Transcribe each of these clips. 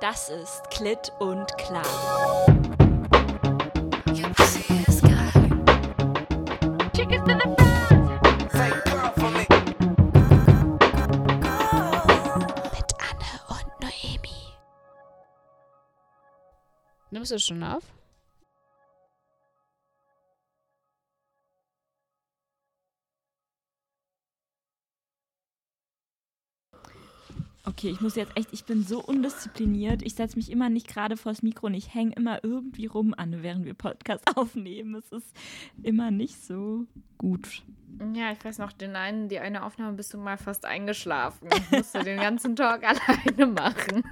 Das ist Klit und Klar. Mit Anne und Noemi. Nimmst du schon auf? Okay, ich muss jetzt echt, ich bin so undiszipliniert. Ich setze mich immer nicht gerade vors Mikro und ich hänge immer irgendwie rum an, während wir Podcast aufnehmen. Es ist immer nicht so gut. Ja, ich weiß noch, den einen, die eine Aufnahme bist du mal fast eingeschlafen. Musst du den ganzen Tag alleine machen.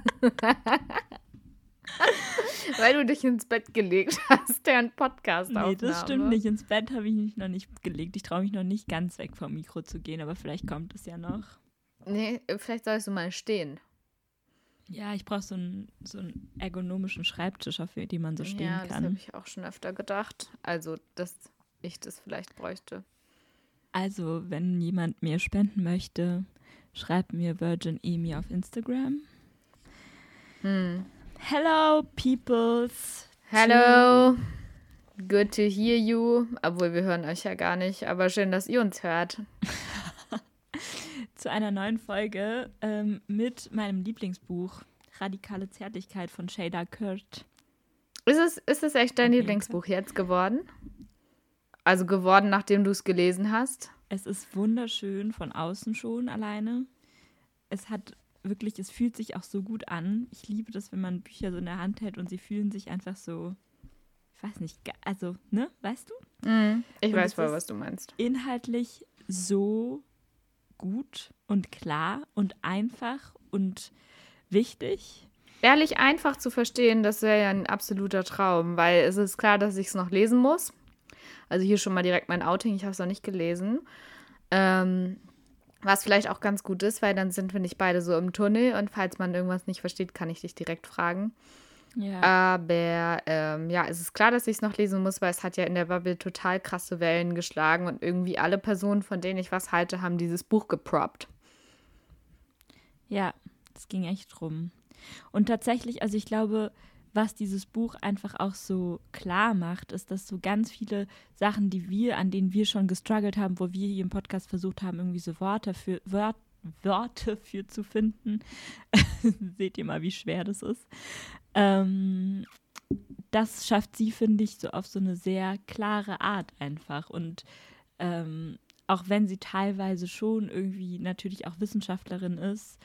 Weil du dich ins Bett gelegt hast, der ein Podcast Nee, das stimmt nicht. Ins Bett habe ich mich noch nicht gelegt. Ich traue mich noch nicht ganz weg vom Mikro zu gehen, aber vielleicht kommt es ja noch. Nee, vielleicht sollst du mal stehen. Ja, ich brauche so einen, so einen ergonomischen Schreibtisch, auf dem man so stehen ja, das kann. habe ich auch schon öfter gedacht. Also, dass ich das vielleicht bräuchte. Also, wenn jemand mir spenden möchte, schreibt mir Virgin Emi auf Instagram. Hm. Hello, peoples. Hello. Good to hear you. Obwohl, wir hören euch ja gar nicht. Aber schön, dass ihr uns hört. Zu einer neuen Folge ähm, mit meinem Lieblingsbuch Radikale Zärtlichkeit von Shada Kurt. Ist es, ist es echt dein Lieblingsbuch jetzt geworden? Also geworden, nachdem du es gelesen hast? Es ist wunderschön von außen schon alleine. Es hat wirklich, es fühlt sich auch so gut an. Ich liebe das, wenn man Bücher so in der Hand hält und sie fühlen sich einfach so, ich weiß nicht, also, ne, weißt du? Mhm. Ich Und weiß voll, was du meinst. Inhaltlich so gut und klar und einfach und wichtig. Ehrlich einfach zu verstehen, das wäre ja ein absoluter Traum, weil es ist klar, dass ich es noch lesen muss. Also hier schon mal direkt mein Outing, ich habe es noch nicht gelesen. Ähm, was vielleicht auch ganz gut ist, weil dann sind wir nicht beide so im Tunnel und falls man irgendwas nicht versteht, kann ich dich direkt fragen. Ja. Aber ähm, ja, es ist klar, dass ich es noch lesen muss, weil es hat ja in der Bubble total krasse Wellen geschlagen und irgendwie alle Personen, von denen ich was halte, haben dieses Buch geproppt. Ja, es ging echt drum. Und tatsächlich, also ich glaube, was dieses Buch einfach auch so klar macht, ist, dass so ganz viele Sachen, die wir, an denen wir schon gestruggelt haben, wo wir hier im Podcast versucht haben, irgendwie so Worte für Wort, Worte für zu finden, seht ihr mal, wie schwer das ist. Ähm, das schafft sie, finde ich, so auf so eine sehr klare Art einfach. Und ähm, auch wenn sie teilweise schon irgendwie natürlich auch Wissenschaftlerin ist.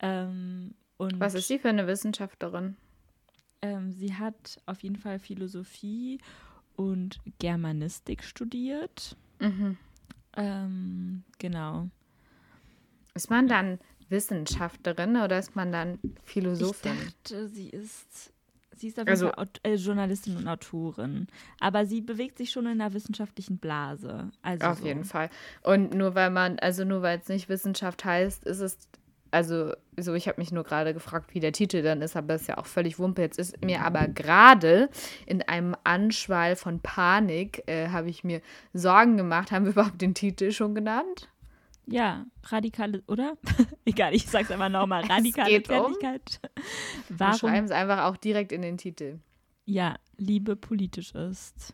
Ähm, und Was ist sie für eine Wissenschaftlerin? Ähm, sie hat auf jeden Fall Philosophie und Germanistik studiert. Mhm. Ähm, genau. Ist man dann Wissenschaftlerin oder ist man dann Philosophin? Ich dachte, sie ist, sie ist auf Also- Aut äh, Journalistin und Autorin. Aber sie bewegt sich schon in einer wissenschaftlichen Blase. Also Auf so. jeden Fall. Und nur weil man, also nur weil es nicht Wissenschaft heißt, ist es, also so, ich habe mich nur gerade gefragt, wie der Titel dann ist, aber ist ja auch völlig Wumpe. Jetzt ist mir aber gerade in einem Anschwall von Panik, äh, habe ich mir Sorgen gemacht. Haben wir überhaupt den Titel schon genannt? Ja, radikale, oder? Egal, ich sag's einfach nochmal. Radikale um- Zärtlichkeit. Wir Warum schreiben es einfach auch direkt in den Titel. ja, Liebe politisch ist.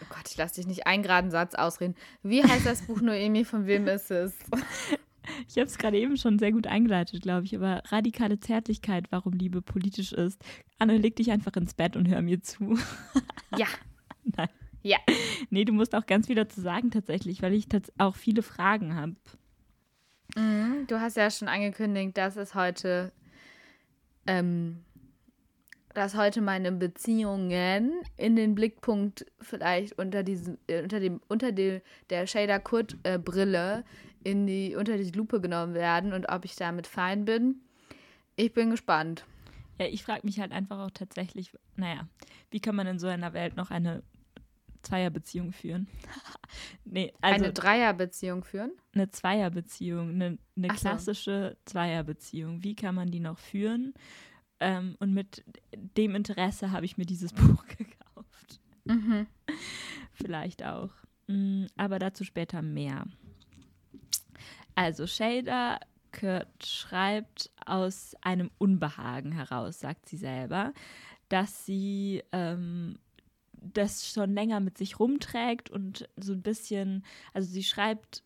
Oh Gott, ich lasse dich nicht einen geraden Satz ausreden. Wie heißt das Buch Noemi? Von wem ist es? Ich habe es gerade eben schon sehr gut eingeleitet, glaube ich, aber radikale Zärtlichkeit, warum Liebe politisch ist. Anne, leg dich einfach ins Bett und hör mir zu. Ja. Nein. Ja. Nee, du musst auch ganz viel dazu sagen tatsächlich, weil ich tats auch viele Fragen habe. Mhm, Du hast ja schon angekündigt, dass es heute, ähm, dass heute meine Beziehungen in den Blickpunkt vielleicht unter diesem, äh, unter dem, unter dem, der Shader Kurt äh, Brille in die, unter die Lupe genommen werden und ob ich damit fein bin. Ich bin gespannt. Ja, ich frage mich halt einfach auch tatsächlich, naja, wie kann man in so einer Welt noch eine Zweierbeziehung führen? nee, also Eine Dreierbeziehung führen? eine Zweierbeziehung, eine, eine Ach so. klassische Zweierbeziehung. Wie kann man die noch führen? Ähm, und mit dem Interesse habe ich mir dieses Buch gekauft. Mhm. Vielleicht auch. Mm, Aber dazu später mehr. Also Shader Kurt schreibt aus einem Unbehagen heraus, sagt sie selber, dass sie ähm, das schon länger mit sich rumträgt und so ein bisschen, also sie schreibt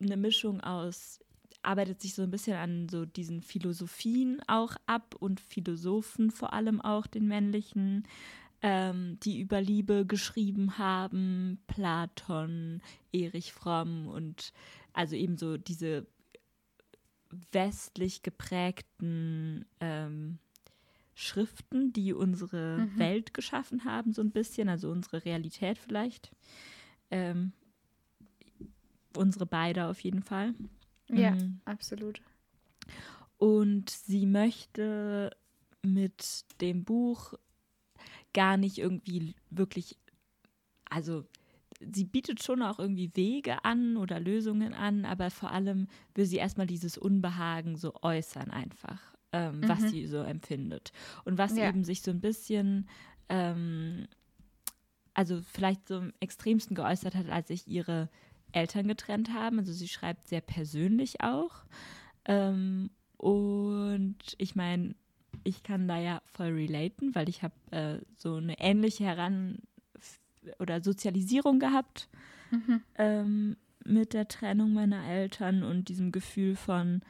eine Mischung aus, arbeitet sich so ein bisschen an so diesen Philosophien auch ab und Philosophen vor allem auch, den männlichen, ähm, die über Liebe geschrieben haben, Platon, Erich Fromm und also eben so diese westlich geprägten ähm, Schriften, die unsere mhm. Welt geschaffen haben, so ein bisschen, also unsere Realität vielleicht. Ähm, unsere beide auf jeden Fall. Ja, mhm. absolut. Und sie möchte mit dem Buch gar nicht irgendwie wirklich, also sie bietet schon auch irgendwie Wege an oder Lösungen an, aber vor allem will sie erstmal dieses Unbehagen so äußern einfach, ähm, mhm. was sie so empfindet. Und was ja. eben sich so ein bisschen, ähm, also vielleicht so am extremsten geäußert hat, als sich ihre Eltern getrennt haben. Also sie schreibt sehr persönlich auch. Ähm, und ich meine, ich kann da ja voll relaten, weil ich habe äh, so eine ähnliche Heran- oder Sozialisierung gehabt mhm. ähm, mit der Trennung meiner Eltern und diesem Gefühl von,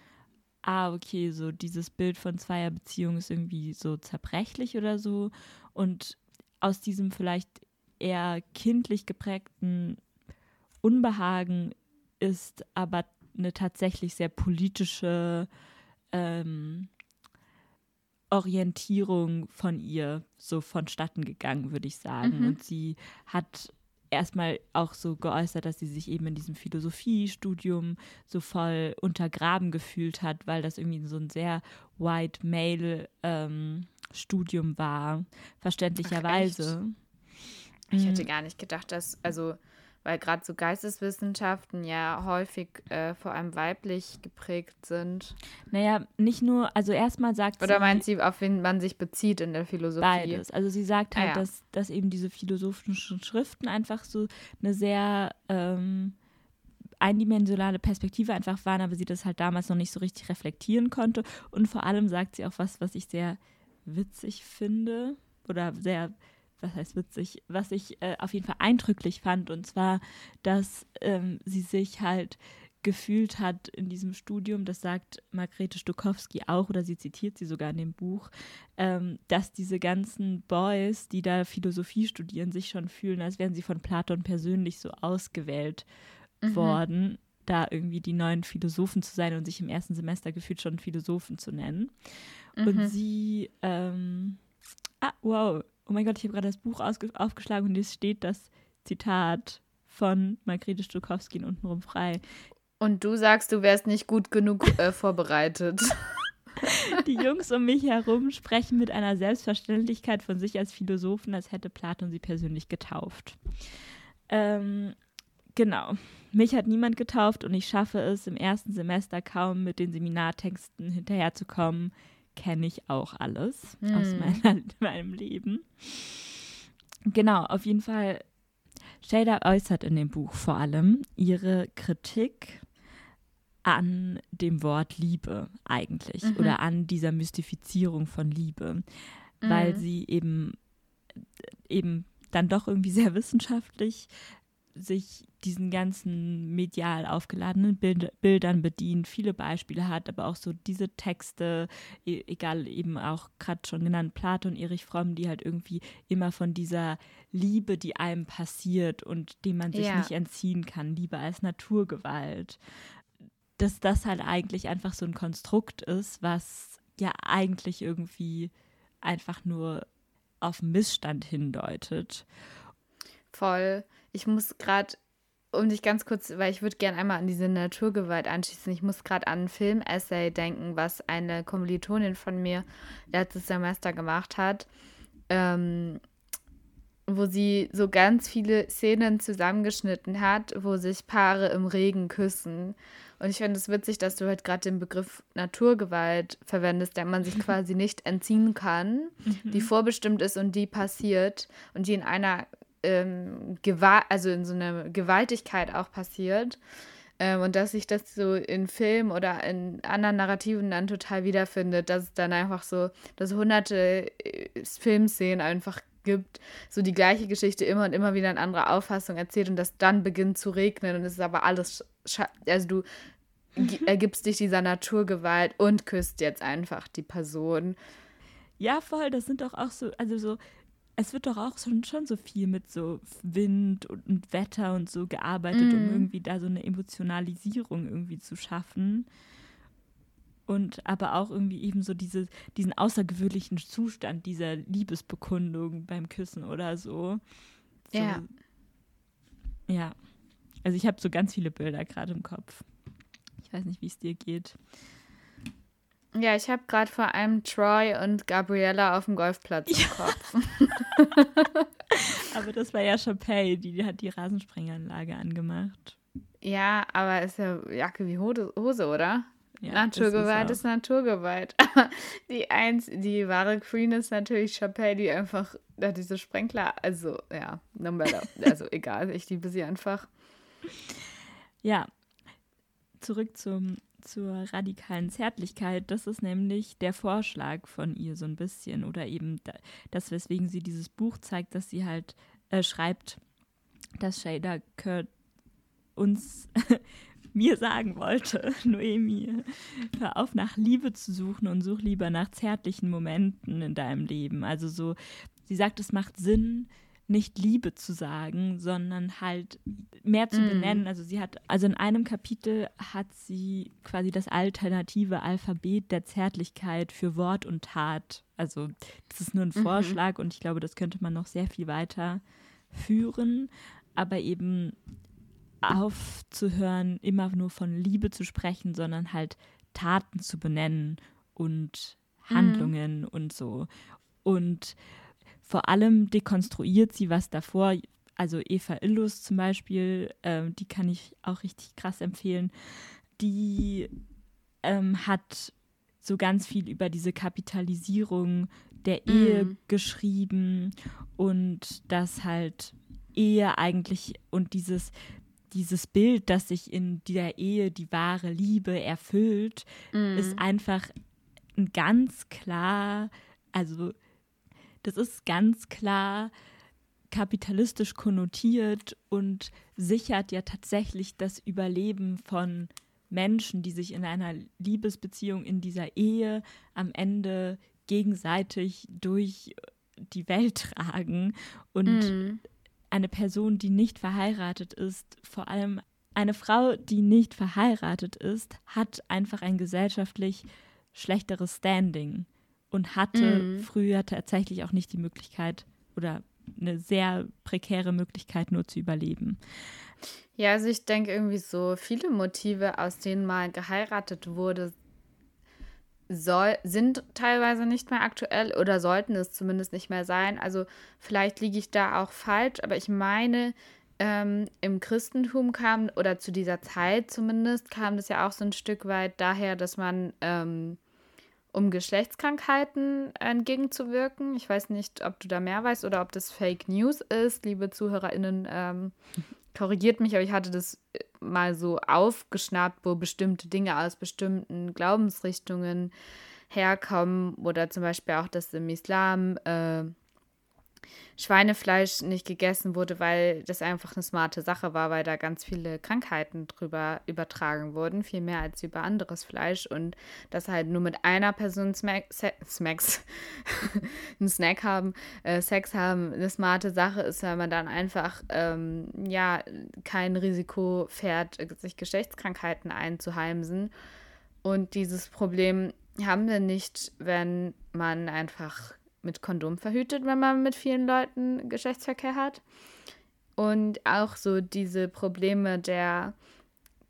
ah, okay, so dieses Bild von zweier Beziehung ist irgendwie so zerbrechlich oder so. Und aus diesem vielleicht eher kindlich geprägten Unbehagen ist aber eine tatsächlich sehr politische ähm, Orientierung von ihr so vonstatten gegangen, würde ich sagen. Mhm. Und sie hat erstmal auch so geäußert, dass sie sich eben in diesem Philosophiestudium so voll untergraben gefühlt hat, weil das irgendwie so ein sehr white male ähm, Studium war, verständlicherweise. Ach, ich hätte mhm. gar nicht gedacht, dass, also weil gerade so Geisteswissenschaften ja häufig äh, vor allem weiblich geprägt sind. Naja, nicht nur, also erstmal sagt Oder sie. Oder meint sie, auf wen man sich bezieht in der Philosophie? Beides. Also sie sagt ah halt, ah, ja. dass, dass eben diese philosophischen Schriften einfach so eine sehr ähm, eindimensionale Perspektive einfach waren, aber sie das halt damals noch nicht so richtig reflektieren konnte. Und vor allem sagt sie auch was, was ich sehr witzig finde oder sehr was heißt witzig, was ich äh, auf jeden Fall eindrücklich fand, und zwar, dass ähm, sie sich halt gefühlt hat in diesem Studium, das sagt Margrethe Stokowski auch, oder sie zitiert sie sogar in dem Buch, ähm, dass diese ganzen Boys, die da Philosophie studieren, sich schon fühlen, als wären sie von Platon persönlich so ausgewählt mhm. worden, da irgendwie die neuen Philosophen zu sein und sich im ersten Semester gefühlt schon Philosophen zu nennen. Mhm. Und sie, ähm, ah, wow, oh mein Gott, ich habe gerade das Buch aufgeschlagen und es steht das Zitat von Margrethe Stokowski untenrum frei. Und du sagst, du wärst nicht gut genug äh, vorbereitet. Die Jungs um mich herum sprechen mit einer Selbstverständlichkeit von sich als Philosophen, als hätte Platon sie persönlich getauft. Ähm, genau. Mich hat niemand getauft und ich schaffe es im ersten Semester kaum mit den Seminartexten hinterherzukommen kenne ich auch alles hm. aus meiner, meinem Leben. Genau, auf jeden Fall. Shader äußert in dem Buch vor allem ihre Kritik an dem Wort Liebe eigentlich mhm. oder an dieser Mystifizierung von Liebe, mhm. weil sie eben eben dann doch irgendwie sehr wissenschaftlich sich diesen ganzen medial aufgeladenen Bild, Bildern bedient, viele Beispiele hat, aber auch so diese Texte, e egal eben auch gerade schon genannt Platon, Erich Fromm, die halt irgendwie immer von dieser Liebe, die einem passiert und dem man sich ja. nicht entziehen kann, Liebe als Naturgewalt, dass das halt eigentlich einfach so ein Konstrukt ist, was ja eigentlich irgendwie einfach nur auf Missstand hindeutet. Voll. Ich muss gerade um dich ganz kurz, weil ich würde gerne einmal an diese Naturgewalt anschließen. Ich muss gerade an ein Film-Essay denken, was eine Kommilitonin von mir letztes Semester gemacht hat, ähm, wo sie so ganz viele Szenen zusammengeschnitten hat, wo sich Paare im Regen küssen. Und ich finde es witzig, dass du halt gerade den Begriff Naturgewalt verwendest, der man sich quasi nicht entziehen kann, mhm. die vorbestimmt ist und die passiert und die in einer ähm, Gewalt, also in so einer Gewaltigkeit auch passiert. Ähm, und dass sich das so in Filmen oder in anderen Narrativen dann total wiederfindet, dass es dann einfach so, dass hunderte äh, Filmszenen einfach gibt, so die gleiche Geschichte immer und immer wieder in anderer Auffassung erzählt und das dann beginnt zu regnen und es ist aber alles, also du ergibst dich dieser Naturgewalt und küsst jetzt einfach die Person. Ja, voll, das sind doch auch so, also so, es wird doch auch schon, schon so viel mit so Wind und, und Wetter und so gearbeitet, mm. um mhm. irgendwie da so eine Emotionalisierung irgendwie zu schaffen. Und aber auch irgendwie eben so diese, diesen außergewöhnlichen Zustand dieser Liebesbekundung beim Küssen oder so. so ja. Ja. Also ich habe so ganz viele Bilder gerade im Kopf. Ich weiß nicht, wie es dir geht. Ja, ich habe gerade vor allem Troy und Gabriella auf dem Golfplatz im ja. Kopf. aber das war ja Chappelle, die, die hat die Rasensprenganlage angemacht. Ja, aber ist ja Jacke wie Hose, oder? Ja, Naturgewalt ist, ist, Naturgewalt. die eins, die wahre Queen ist natürlich Chappelle, die einfach ja, diese Sprenkler, also ja, no matter, also egal, ich liebe sie einfach. Ja, zurück zum zur radikalen Zärtlichkeit, das ist nämlich der Vorschlag von ihr so ein bisschen oder eben das, weswegen sie dieses Buch zeigt, dass sie halt äh, schreibt, dass Shada Kurt uns mir sagen wollte, Noemi, hör auf nach Liebe zu suchen und such lieber nach zärtlichen Momenten in deinem Leben. Also so, sie sagt, es macht Sinn, nicht Liebe zu sagen, sondern halt mehr zu mm. benennen. Also sie hat, also in einem Kapitel hat sie quasi das alternative Alphabet der Zärtlichkeit für Wort und Tat. Also das ist nur ein mhm. Vorschlag mhm. und ich glaube, das könnte man noch sehr viel weiter führen, aber eben aufzuhören, immer nur von Liebe zu sprechen, sondern halt Taten zu benennen und mhm. Handlungen mhm. und so. Und vor allem dekonstruiert sie, was davor, also Eva Illus zum Beispiel, äh, die kann ich auch richtig krass empfehlen, die ähm, hat so ganz viel über diese Kapitalisierung der mm. Ehe mm. geschrieben und das halt Ehe eigentlich und dieses dieses Bild, das sich in der Ehe die wahre Liebe erfüllt, mm. ist einfach ganz klar, also das ist ganz klar kapitalistisch konnotiert und sichert ja tatsächlich das Überleben von Menschen, die sich in einer Liebesbeziehung in dieser Ehe am Ende gegenseitig durch die Welt tragen und mm. eine Person, die nicht verheiratet ist, vor allem eine Frau, die nicht verheiratet ist, hat einfach ein gesellschaftlich schlechteres Standing und hatte mhm. früher tatsächlich auch nicht die Möglichkeit oder eine sehr prekäre Möglichkeit nur zu überleben. Ja, also ich denke irgendwie so viele Motive, aus denen mal geheiratet wurde, soll, sind teilweise nicht mehr aktuell oder sollten es zumindest nicht mehr sein. Also vielleicht liege ich da auch falsch, aber ich meine, ähm, im Christentum kam, oder zu dieser Zeit zumindest, kam das ja auch so ein Stück weit daher, dass man ähm, um Geschlechtskrankheiten entgegenzuwirken. Ich weiß nicht, ob du da mehr weißt oder ob das Fake News ist. Liebe ZuhörerInnen, ähm, korrigiert mich, aber ich hatte das äh, mal so aufgeschnappt, wo bestimmte Dinge aus bestimmten Glaubensrichtungen herkommen oder zum Beispiel auch, dass im Islam äh, Schweinefleisch nicht gegessen wurde, weil das einfach eine smarte Sache war, weil da ganz viele Krankheiten drüber übertragen wurden, viel mehr als über anderes Fleisch und dass halt nur mit einer Person Smack, Smacks, einen Snack haben, äh, Sex haben, eine smarte Sache ist, weil man dann einfach ähm, ja kein Risiko fährt, sich Geschlechtskrankheiten einzuheimsen. Und dieses Problem haben wir nicht, wenn man einfach mit Kondom verhütet, wenn man mit vielen Leuten Geschlechtsverkehr hat. Und auch so diese Probleme der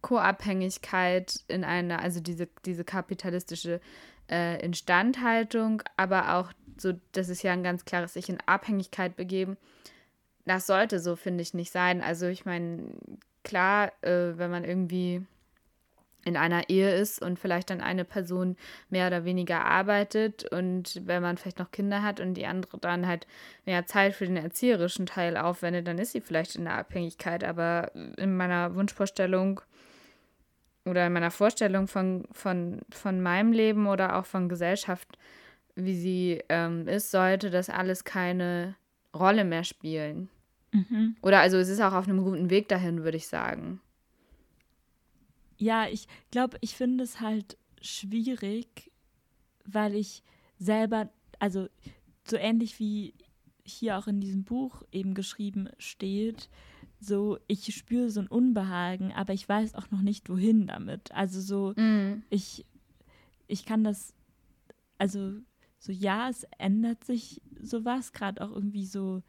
Co-Abhängigkeit in einer, also diese, diese kapitalistische äh, Instandhaltung, aber auch so, das ist ja ein ganz klares sich in Abhängigkeit begeben. Das sollte so, finde ich, nicht sein. Also ich meine, klar, äh, wenn man irgendwie in einer Ehe ist und vielleicht dann eine Person mehr oder weniger arbeitet und wenn man vielleicht noch Kinder hat und die andere dann halt mehr Zeit für den erzieherischen Teil aufwendet, dann ist sie vielleicht in der Abhängigkeit. Aber in meiner Wunschvorstellung oder in meiner Vorstellung von, von, von meinem Leben oder auch von Gesellschaft, wie sie ähm, ist, sollte das alles keine Rolle mehr spielen. Mhm. Oder also es ist auch auf einem guten Weg dahin, würde ich sagen. Ja, ich glaube, ich finde es halt schwierig, weil ich selber, also so ähnlich wie hier auch in diesem Buch eben geschrieben steht, so ich spüre so ein Unbehagen, aber ich weiß auch noch nicht wohin damit. Also so mm. ich ich kann das also so ja, es ändert sich sowas gerade auch irgendwie so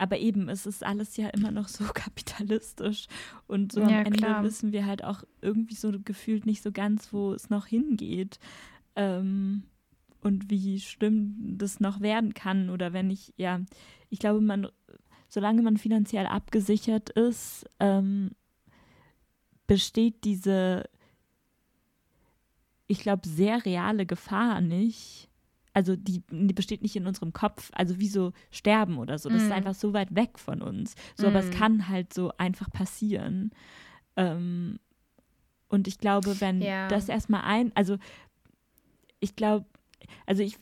aber eben, es ist alles ja immer noch so kapitalistisch. Und so am ja, Ende klar. wissen wir halt auch irgendwie so gefühlt nicht so ganz, wo es noch hingeht. Ähm, und wie schlimm das noch werden kann. Oder wenn ich, ja, ich glaube, man, solange man finanziell abgesichert ist, ähm, besteht diese, ich glaube, sehr reale Gefahr nicht also die, die, besteht nicht in unserem Kopf, also wie so sterben oder so. Das mm. ist einfach so weit weg von uns. So, mm. aber es mhm. kann halt so einfach passieren. Ähm, und ich glaube, wenn ja. das erstmal ein, also ich glaube, also ich,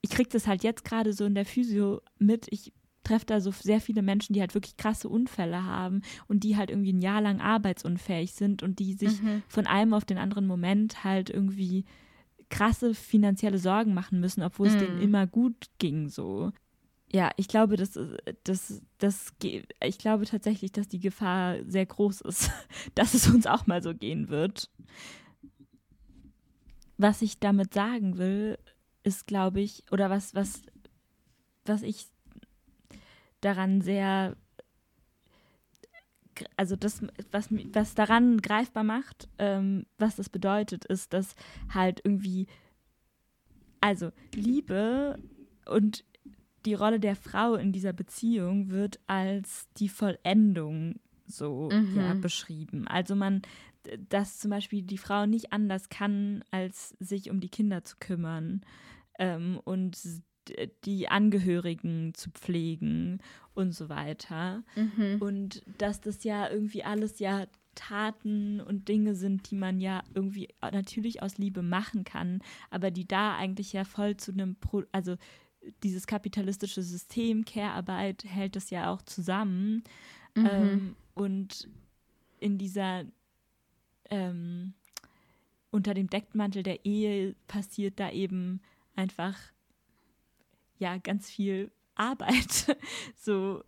ich kriege das halt jetzt gerade so in der Physio mit. Ich treffe da so sehr viele Menschen, die halt wirklich krasse Unfälle haben und die halt irgendwie ein Jahr lang arbeitsunfähig sind und die sich mhm. von einem auf den anderen Moment halt irgendwie krasse finanzielle Sorgen machen müssen, obwohl es mm. denen immer gut ging so. Ja, ich glaube, das, das, das, ich glaube tatsächlich, dass die Gefahr sehr groß ist, dass es uns auch mal so gehen wird. Was ich damit sagen will, ist, glaube ich, oder was, was, was ich daran sehr also das, was, was daran greifbar macht, ähm, was das bedeutet, ist, dass halt irgendwie, also Liebe und die Rolle der Frau in dieser Beziehung wird als die Vollendung so mhm. ja, beschrieben. Also man, dass zum Beispiel die Frau nicht anders kann, als sich um die Kinder zu kümmern ähm, und die Angehörigen zu pflegen und so weiter. Mhm. Und dass das ja irgendwie alles ja Taten und Dinge sind, die man ja irgendwie natürlich aus Liebe machen kann, aber die da eigentlich ja voll zu einem, Pro also dieses kapitalistische System, Care-Arbeit hält das ja auch zusammen. Mhm. Ähm, und in dieser, ähm, unter dem Deckmantel der Ehe passiert da eben einfach ja ganz viel Arbeit, so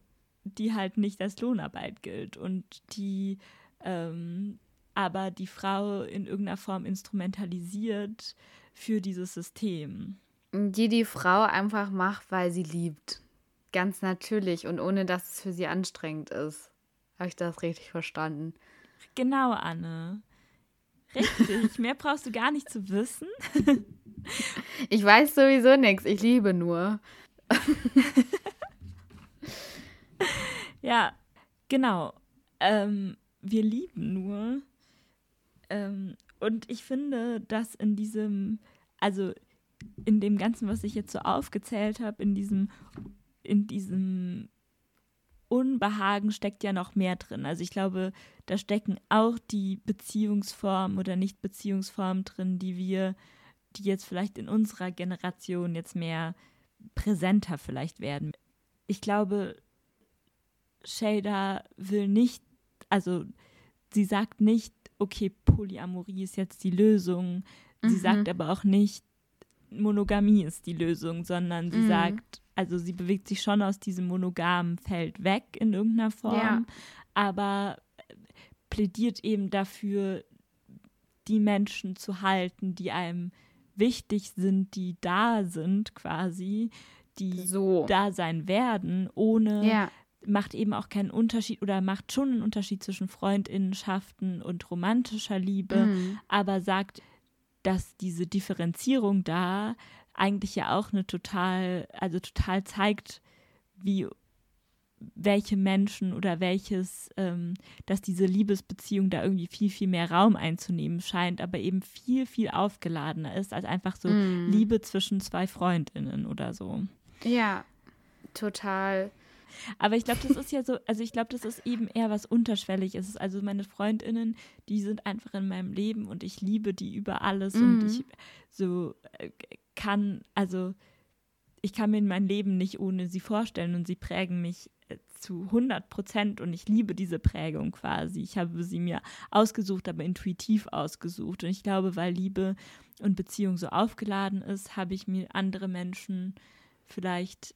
die halt nicht als Lohnarbeit gilt und die ähm, aber die Frau in irgendeiner Form instrumentalisiert für dieses System. Die die Frau einfach macht, weil sie liebt. Ganz natürlich und ohne dass es für sie anstrengend ist. Habe ich das richtig verstanden? Genau, Anne. Richtig. Mehr brauchst du gar nicht zu wissen. Ich weiß sowieso nichts. Ich liebe nur. ja, genau. Ähm, wir lieben nur. Ähm, und ich finde, dass in diesem, also in dem Ganzen, was ich jetzt so aufgezählt habe, in diesem, in diesem Unbehagen steckt ja noch mehr drin. Also ich glaube, da stecken auch die Beziehungsformen oder Nicht-Beziehungsformen drin, die wir, die jetzt vielleicht in unserer Generation jetzt mehr präsenter vielleicht werden. Ich glaube, Shader will nicht, also sie sagt nicht, okay, Polyamorie ist jetzt die Lösung. Sie mhm. sagt aber auch nicht, Monogamie ist die Lösung, sondern sie mhm. sagt, also sie bewegt sich schon aus diesem monogamen Feld weg in irgendeiner Form, ja. aber plädiert eben dafür, die Menschen zu halten, die einem wichtig sind, die da sind quasi, die so. da sein werden, ohne ja. macht eben auch keinen Unterschied oder macht schon einen Unterschied zwischen Freundinnenschaften und romantischer Liebe, mhm. aber sagt, dass diese Differenzierung da eigentlich ja auch eine total, also total zeigt, wie welche Menschen oder welches, ähm, dass diese Liebesbeziehung da irgendwie viel, viel mehr Raum einzunehmen scheint, aber eben viel, viel aufgeladener ist als einfach so mm. Liebe zwischen zwei Freundinnen oder so. Ja, total. Aber ich glaube, das ist ja so, also ich glaube, das ist eben eher was Unterschwelliges. Also meine FreundInnen, die sind einfach in meinem Leben und ich liebe die über alles mhm. und ich so äh, kann, also ich kann mir mein Leben nicht ohne sie vorstellen und sie prägen mich äh, zu 100 Prozent und ich liebe diese Prägung quasi. Ich habe sie mir ausgesucht, aber intuitiv ausgesucht. Und ich glaube, weil Liebe und Beziehung so aufgeladen ist, habe ich mir andere Menschen vielleicht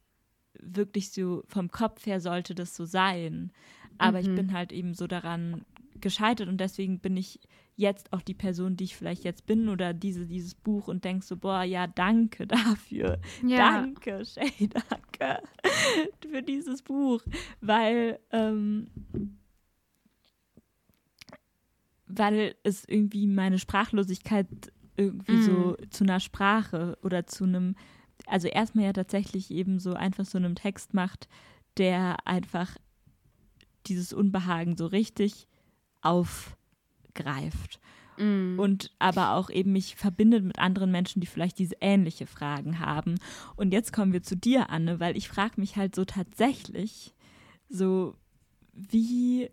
wirklich so vom Kopf her sollte das so sein. Aber mhm. ich bin halt eben so daran gescheitert und deswegen bin ich jetzt auch die Person, die ich vielleicht jetzt bin oder diese, dieses Buch und denkst so, boah, ja, danke dafür. Ja. Danke, Shay, danke für dieses Buch. Weil, ähm, weil es irgendwie meine Sprachlosigkeit irgendwie mm. so mhm. zu einer Sprache oder zu einem also erstmal ja tatsächlich eben so einfach so einem Text macht, der einfach dieses Unbehagen so richtig aufgreift. Mm. Und aber auch eben mich verbindet mit anderen Menschen, die vielleicht diese ähnliche Fragen haben. Und jetzt kommen wir zu dir, Anne, weil ich frage mich halt so tatsächlich, so wie,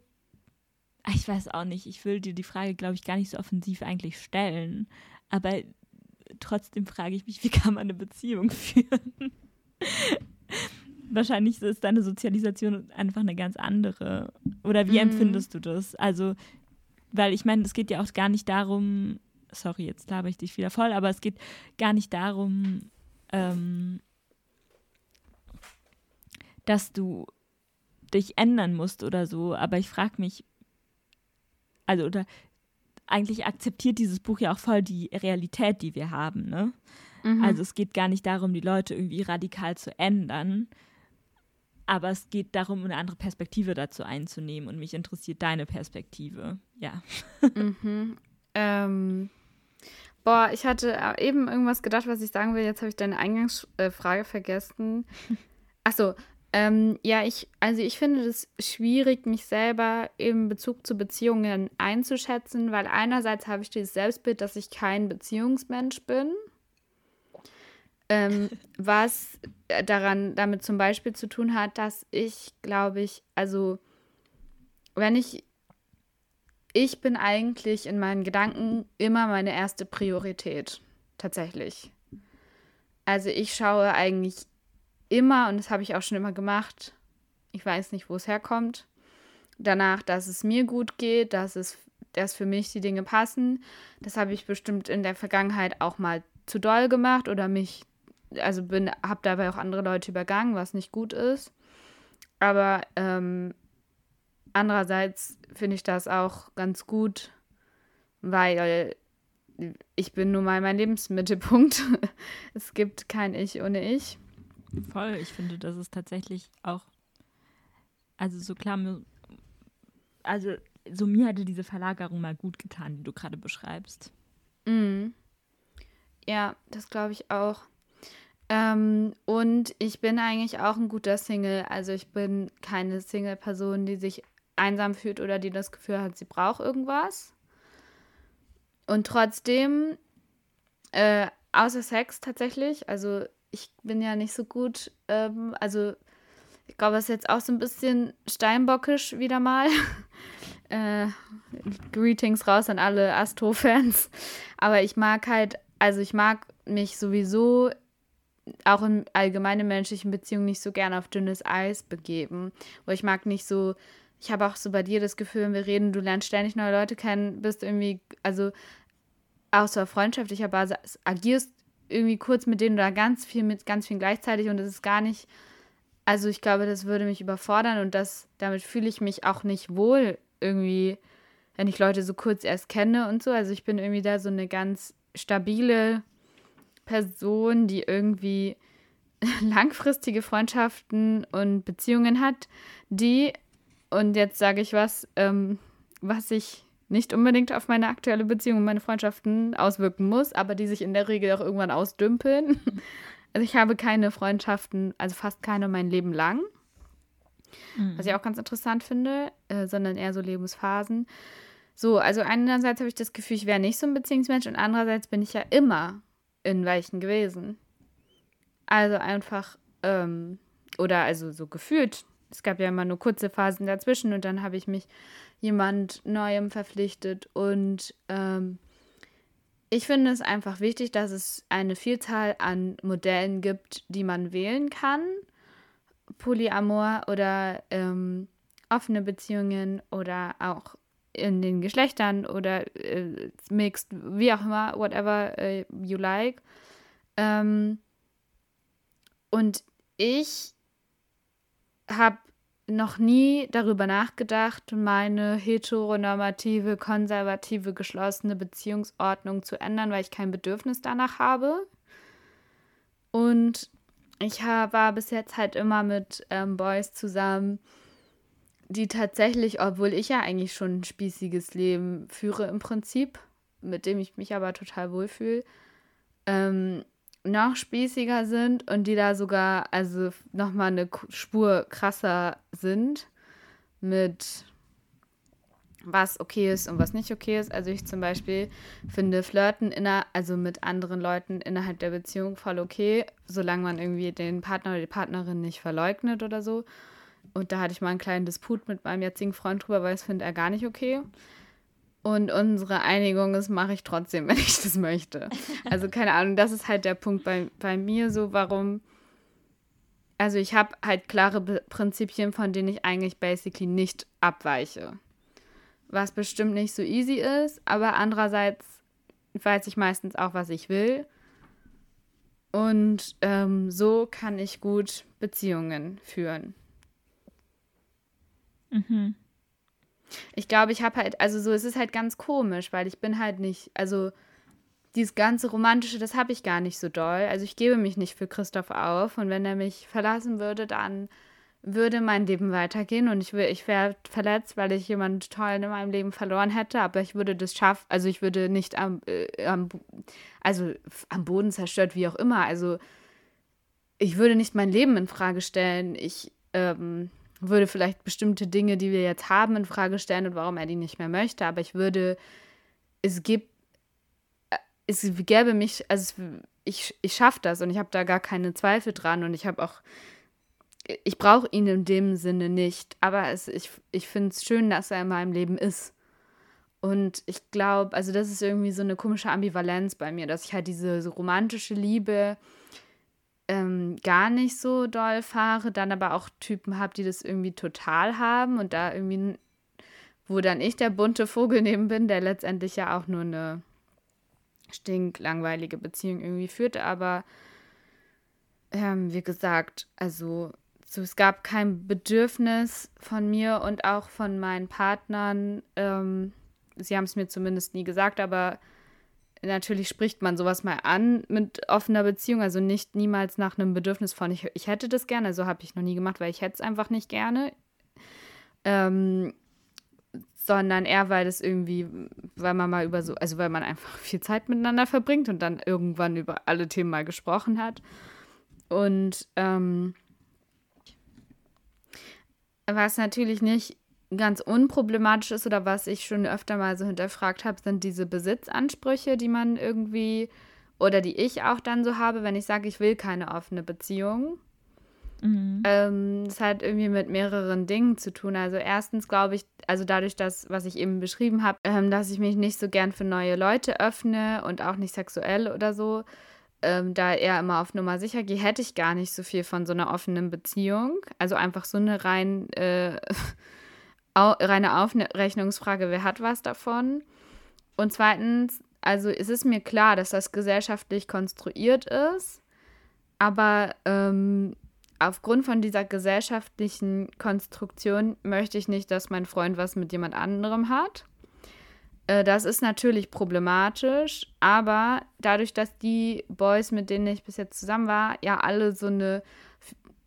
ich weiß auch nicht, ich will dir die Frage, glaube ich, gar nicht so offensiv eigentlich stellen. Aber trotzdem frage ich mich, wie kann man eine Beziehung führen? Wahrscheinlich ist deine Sozialisation einfach eine ganz andere. Oder wie mhm. empfindest du das? Also, weil ich meine, es geht ja auch gar nicht darum, sorry, jetzt laber ich dich wieder voll, aber es geht gar nicht darum, ähm, dass du dich ändern musst oder so. Aber ich frage mich, also, oder eigentlich akzeptiert dieses Buch ja auch voll die Realität, die wir haben. Ne? Mhm. Also es geht gar nicht darum, die Leute irgendwie radikal zu ändern, aber es geht darum, eine andere Perspektive dazu einzunehmen und mich interessiert deine Perspektive. Ja. Mhm. Ähm, boah, ich hatte eben irgendwas gedacht, was ich sagen will. Jetzt habe ich deine Eingangsfrage vergessen. Achso, ähm, ja, ich, also ich finde es schwierig, mich selber in Bezug zu Beziehungen einzuschätzen, weil einerseits habe ich dieses Selbstbild, dass ich kein Beziehungsmensch bin. Ähm, was daran damit zum Beispiel zu tun hat, dass ich, glaube ich, also wenn ich, ich bin eigentlich in meinen Gedanken immer meine erste Priorität, tatsächlich. Also ich schaue eigentlich immer, und das habe ich auch schon immer gemacht, ich weiß nicht, wo es herkommt, danach, dass es mir gut geht, dass es dass für mich die Dinge passen. Das habe ich bestimmt in der Vergangenheit auch mal zu doll gemacht oder mich, also bin, habe dabei auch andere Leute übergangen, was nicht gut ist. Aber ähm, andererseits finde ich das auch ganz gut, weil ich bin nun mal mein Lebensmittelpunkt. es gibt kein Ich ohne Ich. Voll, ich finde, das ist tatsächlich auch, also so klar, also so mir hatte diese Verlagerung mal gut getan, die du gerade beschreibst. Mhm. Ja, das glaube ich auch. Ähm, und ich bin eigentlich auch ein guter Single. Also ich bin keine Single-Person, die sich einsam fühlt oder die das Gefühl hat, sie braucht irgendwas. Und trotzdem, äh, außer Sex tatsächlich, also ich bin ja nicht so gut, ähm, also ich glaube, es ist jetzt auch so ein bisschen steinbockisch wieder mal. äh, Greetings raus an alle Astro-Fans. Aber ich mag halt, also ich mag mich sowieso auch in allgemeinen menschlichen Beziehungen nicht so gerne auf dünnes Eis begeben. Wo ich mag nicht so, ich habe auch so bei dir das Gefühl, wenn wir reden, du lernst ständig neue Leute kennen, bist irgendwie, also auch so auf freundschaftlicher Basis agierst irgendwie kurz mit denen oder ganz viel mit ganz vielen gleichzeitig und es ist gar nicht, also ich glaube, das würde mich überfordern und das, damit fühle ich mich auch nicht wohl irgendwie, wenn ich Leute so kurz erst kenne und so. Also ich bin irgendwie da so eine ganz stabile Person, die irgendwie langfristige Freundschaften und Beziehungen hat, die, und jetzt sage ich was, ähm, was ich nicht unbedingt auf meine aktuelle Beziehung und meine Freundschaften auswirken muss, aber die sich in der Regel auch irgendwann ausdümpeln. Also ich habe keine Freundschaften, also fast keine mein Leben lang, mhm. was ich auch ganz interessant finde, äh, sondern eher so Lebensphasen. So, also einerseits habe ich das Gefühl, ich wäre nicht so ein Beziehungsmensch und andererseits bin ich ja immer in welchen gewesen. Also einfach, ähm, oder also so gefühlt es gab ja immer nur kurze Phasen dazwischen und dann habe ich mich jemand Neuem verpflichtet. Und ähm, ich finde es einfach wichtig, dass es eine Vielzahl an Modellen gibt, die man wählen kann. Polyamor oder ähm, offene Beziehungen oder auch in den Geschlechtern oder äh, mixed, wie auch immer, whatever äh, you like. Ähm, und ich habe noch nie darüber nachgedacht, meine heteronormative, konservative, geschlossene Beziehungsordnung zu ändern, weil ich kein Bedürfnis danach habe. Und ich war bis jetzt halt immer mit ähm, Boys zusammen, die tatsächlich, obwohl ich ja eigentlich schon ein spießiges Leben führe im Prinzip, mit dem ich mich aber total wohlfühle, ähm, noch spießiger sind und die da sogar also nochmal eine Spur krasser sind mit was okay ist und was nicht okay ist. Also ich zum Beispiel finde Flirten inner, also mit anderen Leuten innerhalb der Beziehung voll okay, solange man irgendwie den Partner oder die Partnerin nicht verleugnet oder so. Und da hatte ich mal einen kleinen Disput mit meinem jetzigen Freund drüber, weil das finde er gar nicht okay. Und unsere Einigung ist, mache ich trotzdem, wenn ich das möchte. Also keine Ahnung, das ist halt der Punkt bei, bei mir so, warum. Also ich habe halt klare Prinzipien, von denen ich eigentlich basically nicht abweiche. Was bestimmt nicht so easy ist, aber andererseits weiß ich meistens auch, was ich will. Und ähm, so kann ich gut Beziehungen führen. Mhm. Ich glaube, ich habe halt, also so, es ist halt ganz komisch, weil ich bin halt nicht, also dieses ganze Romantische, das habe ich gar nicht so doll. Also ich gebe mich nicht für Christoph auf und wenn er mich verlassen würde, dann würde mein Leben weitergehen und ich, ich wäre verletzt, weil ich jemanden tollen in meinem Leben verloren hätte, aber ich würde das schaffen, also ich würde nicht am, äh, am, also am Boden zerstört, wie auch immer. Also ich würde nicht mein Leben in Frage stellen. Ich, ähm, würde vielleicht bestimmte Dinge, die wir jetzt haben, in Frage stellen und warum er die nicht mehr möchte. Aber ich würde, es gibt, äh, es gäbe mich, also ich, ich schaffe das und ich habe da gar keine Zweifel dran und ich habe auch, ich brauche ihn in dem Sinne nicht. Aber es, ich, ich finde es schön, dass er in meinem Leben ist. Und ich glaube, also das ist irgendwie so eine komische Ambivalenz bei mir, dass ich halt diese so romantische Liebe ähm, gar nicht so doll fahre, dann aber auch Typen habe, die das irgendwie total haben und da irgendwie, wo dann ich der bunte Vogel neben bin, der letztendlich ja auch nur eine stinklangweilige Beziehung irgendwie führte, aber ähm, wie gesagt, also so, es gab kein Bedürfnis von mir und auch von meinen Partnern. Ähm, sie haben es mir zumindest nie gesagt, aber natürlich spricht man sowas mal an mit offener Beziehung, also nicht niemals nach einem Bedürfnis von, ich, ich hätte das gerne, also habe ich noch nie gemacht, weil ich hätte es einfach nicht gerne. Ähm, sondern eher, weil es irgendwie, weil man mal über so, also weil man einfach viel Zeit miteinander verbringt und dann irgendwann über alle Themen mal gesprochen hat. Und ähm, was natürlich nicht ganz unproblematisch ist oder was ich schon öfter mal so hinterfragt habe, sind diese Besitzansprüche, die man irgendwie oder die ich auch dann so habe, wenn ich sage, ich will keine offene Beziehung. Mhm. Ähm, das hat irgendwie mit mehreren Dingen zu tun. Also erstens glaube ich, also dadurch, dass, was ich eben beschrieben habe, ähm, dass ich mich nicht so gern für neue Leute öffne und auch nicht sexuell oder so, ähm, da eher immer auf Nummer sicher gehe, hätte ich gar nicht so viel von so einer offenen Beziehung. Also einfach so eine rein äh, reine Aufrechnungsfrage, wer hat was davon? Und zweitens, also es ist mir klar, dass das gesellschaftlich konstruiert ist, aber ähm, aufgrund von dieser gesellschaftlichen Konstruktion möchte ich nicht, dass mein Freund was mit jemand anderem hat. Äh, das ist natürlich problematisch, aber dadurch, dass die Boys, mit denen ich bis jetzt zusammen war, ja alle so eine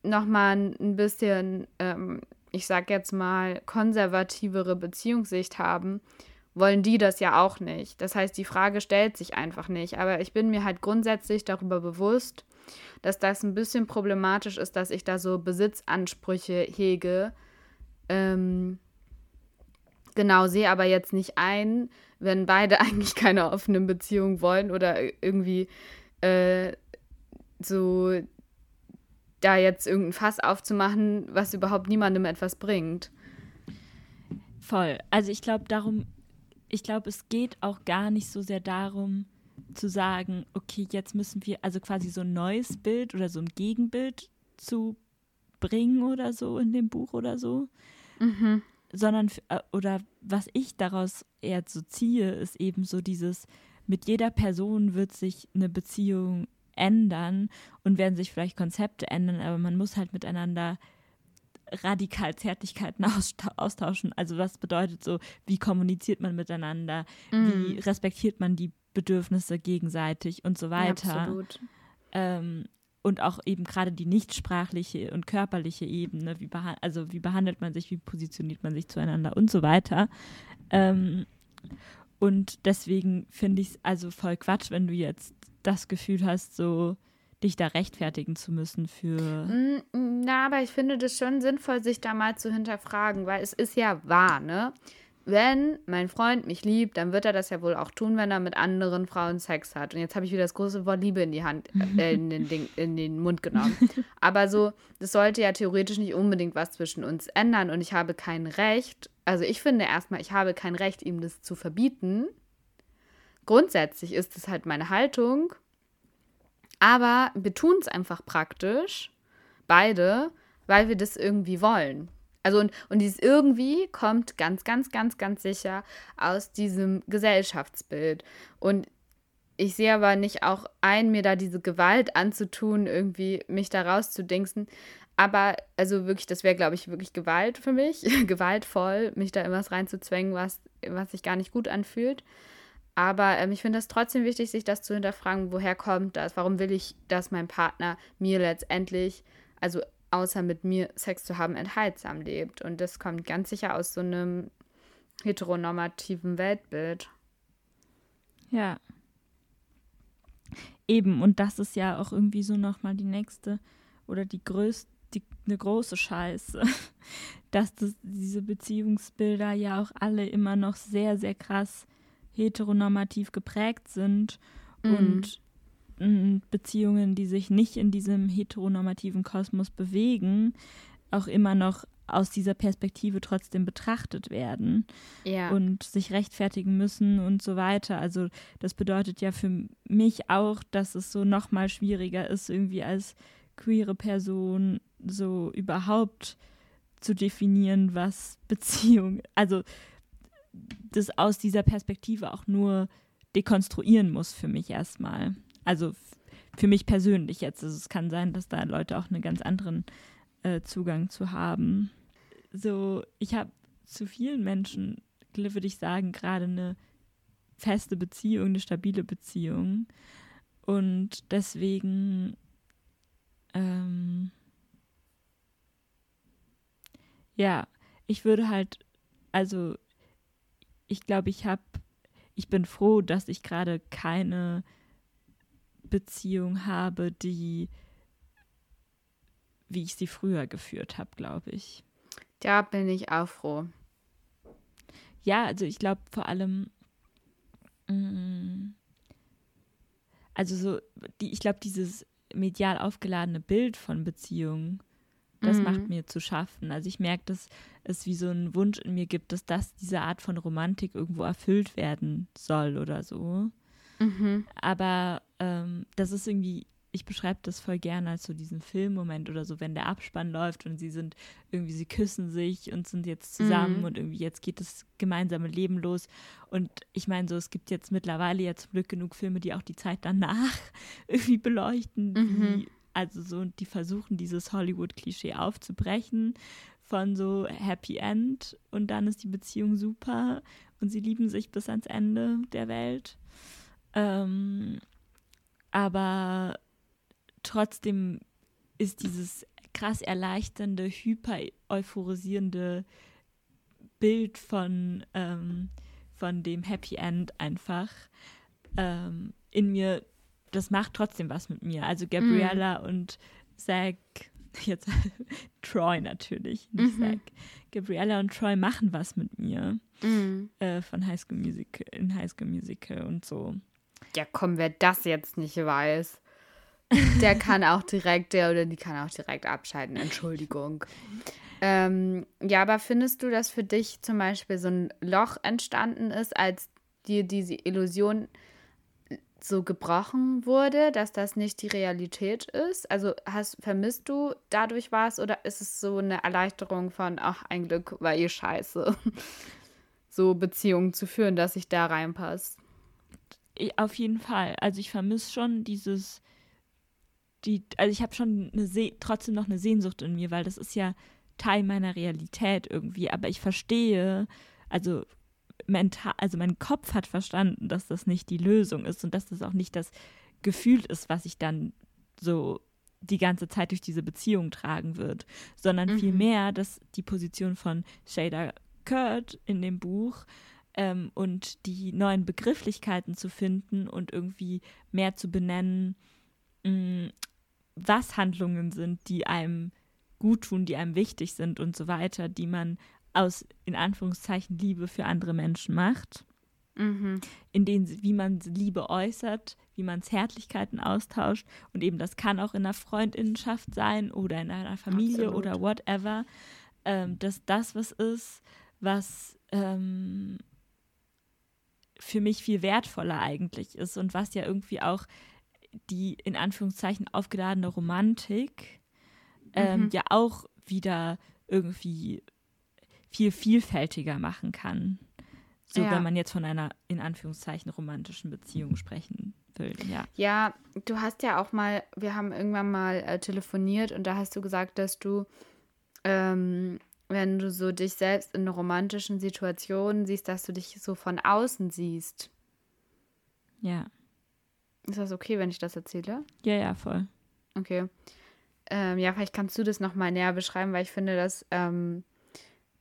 nochmal ein bisschen ähm, ich sag jetzt mal, konservativere Beziehungssicht haben, wollen die das ja auch nicht. Das heißt, die Frage stellt sich einfach nicht. Aber ich bin mir halt grundsätzlich darüber bewusst, dass das ein bisschen problematisch ist, dass ich da so Besitzansprüche hege. Ähm, genau, sehe aber jetzt nicht ein, wenn beide eigentlich keine offenen Beziehungen wollen oder irgendwie äh, so da jetzt irgendein Fass aufzumachen, was überhaupt niemandem etwas bringt. Voll. Also ich glaube darum, ich glaube, es geht auch gar nicht so sehr darum zu sagen, okay, jetzt müssen wir also quasi so ein neues Bild oder so ein Gegenbild zu bringen oder so in dem Buch oder so, mhm. sondern äh, oder was ich daraus eher so ziehe, ist eben so dieses mit jeder Person wird sich eine Beziehung ändern und werden sich vielleicht Konzepte ändern, aber man muss halt miteinander radikal Zärtlichkeiten austauschen. Also was bedeutet so, wie kommuniziert man miteinander, mm. wie respektiert man die Bedürfnisse gegenseitig und so weiter. Ja, absolut. Ähm, und auch eben gerade die nichtsprachliche und körperliche Ebene, wie also wie behandelt man sich, wie positioniert man sich zueinander und so weiter. Ähm, und deswegen finde ich es also voll Quatsch, wenn du jetzt das Gefühl hast, so dich da rechtfertigen zu müssen für. Mm, na, aber ich finde das schon sinnvoll, sich da mal zu hinterfragen, weil es ist ja wahr, ne? Wenn mein Freund mich liebt, dann wird er das ja wohl auch tun, wenn er mit anderen Frauen Sex hat. Und jetzt habe ich wieder das große Wort Liebe in die Hand, äh, in, den Ding, in den Mund genommen. Aber so, das sollte ja theoretisch nicht unbedingt was zwischen uns ändern. Und ich habe kein Recht, also ich finde erstmal, ich habe kein Recht, ihm das zu verbieten. Grundsätzlich ist es halt meine Haltung aber wir tun es einfach praktisch, beide, weil wir das irgendwie wollen. Also und, und dieses irgendwie kommt ganz, ganz, ganz, ganz sicher aus diesem Gesellschaftsbild. Und ich sehe aber nicht auch ein, mir da diese Gewalt anzutun, irgendwie mich da rauszudingsen. Aber also wirklich, das wäre, glaube ich, wirklich Gewalt für mich. Gewaltvoll, mich da irgendwas reinzuzwängen, was, was sich gar nicht gut anfühlt. Aber ähm, ich finde es trotzdem wichtig, sich das zu hinterfragen, woher kommt das? Warum will ich, dass mein Partner mir letztendlich, also außer mit mir Sex zu haben, enthaltsam lebt? Und das kommt ganz sicher aus so einem heteronormativen Weltbild. Ja. Eben, und das ist ja auch irgendwie so nochmal die nächste oder die größte, die, eine große Scheiße, dass das, diese Beziehungsbilder ja auch alle immer noch sehr, sehr krass heteronormativ geprägt sind mhm. und mm, Beziehungen, die sich nicht in diesem heteronormativen Kosmos bewegen, auch immer noch aus dieser Perspektive trotzdem betrachtet werden ja. und sich rechtfertigen müssen und so weiter. Also das bedeutet ja für mich auch, dass es so noch mal schwieriger ist, irgendwie als queere Person so überhaupt zu definieren, was Beziehung, also das aus dieser Perspektive auch nur dekonstruieren muss für mich erstmal. Also für mich persönlich jetzt. Also es kann sein, dass da Leute auch einen ganz anderen äh, Zugang zu haben. So, ich habe zu vielen Menschen, würde ich sagen, gerade eine feste Beziehung, eine stabile Beziehung. Und deswegen ähm, ja, ich würde halt, also ich glaube, ich habe, ich bin froh, dass ich gerade keine Beziehung habe, die, wie ich sie früher geführt habe, glaube ich. Da bin ich auch froh. Ja, also ich glaube vor allem, mm, also so, die, ich glaube, dieses medial aufgeladene Bild von Beziehungen das mhm. macht mir zu schaffen. Also ich merke, dass es wie so einen Wunsch in mir gibt, dass das diese Art von Romantik irgendwo erfüllt werden soll oder so. Mhm. Aber ähm, das ist irgendwie, ich beschreibe das voll gerne als so diesen Filmmoment oder so, wenn der Abspann läuft und sie sind irgendwie, sie küssen sich und sind jetzt zusammen mhm. und irgendwie jetzt geht das gemeinsame Leben los. Und ich meine so, es gibt jetzt mittlerweile ja zum Glück genug Filme, die auch die Zeit danach irgendwie beleuchten, mhm. wie also so, die versuchen dieses Hollywood-Klischee aufzubrechen von so Happy End und dann ist die Beziehung super und sie lieben sich bis ans Ende der Welt. Ähm, aber trotzdem ist dieses krass erleichternde, hyper euphorisierende Bild von, ähm, von dem Happy End einfach ähm, in mir das macht trotzdem was mit mir. Also Gabriella mm. und Zack, jetzt Troy natürlich, nicht mhm. Zack. Gabriella und Troy machen was mit mir mm. äh, von High School Musical, in High School Musical und so. Ja, komm, wer das jetzt nicht weiß. der kann auch direkt, der oder die kann auch direkt abschalten. Entschuldigung. Ähm, ja, aber findest du, dass für dich zum Beispiel so ein Loch entstanden ist, als dir diese Illusion so gebrochen wurde, dass das nicht die Realität ist? Also hast, vermisst du dadurch was oder ist es so eine Erleichterung von, ach, ein Glück war ihr scheiße, so Beziehungen zu führen, dass ich da reinpasst? Auf jeden Fall. Also ich vermisse schon dieses, die, also ich habe schon eine Se trotzdem noch eine Sehnsucht in mir, weil das ist ja Teil meiner Realität irgendwie. Aber ich verstehe, also mental, also mein Kopf hat verstanden, dass das nicht die Lösung ist und dass das auch nicht das Gefühl ist, was ich dann so die ganze Zeit durch diese Beziehung tragen wird, sondern mhm. vielmehr, dass die Position von Shada Kurt in dem Buch ähm, und die neuen Begrifflichkeiten zu finden und irgendwie mehr zu benennen, mh, mm, was Handlungen sind, die einem gut tun, die einem wichtig sind und so weiter, die man aus in Anführungszeichen Liebe für andere Menschen macht. Mhm. In denen, wie man Liebe äußert, wie man Zärtlichkeiten austauscht. Und eben das kann auch in einer Freundinnenschaft sein oder in einer Familie Absolut. oder whatever. Ähm, dass das was ist, was ähm, für mich viel wertvoller eigentlich ist und was ja irgendwie auch die in Anführungszeichen aufgeladene Romantik ähm, mhm. ja auch wieder irgendwie viel vielfältiger machen kann. So, ja. wenn man jetzt von einer in Anführungszeichen romantischen Beziehung sprechen will, ja. Ja, du hast ja auch mal, wir haben irgendwann mal äh, telefoniert und da hast du gesagt, dass du, ähm, wenn du so dich selbst in romantischen Situationen siehst, dass du dich so von außen siehst. Ja. Ist das okay, wenn ich das erzähle? Ja, ja, voll. Okay. Ähm, ja, vielleicht kannst du das nochmal näher beschreiben, weil ich finde, das ähm,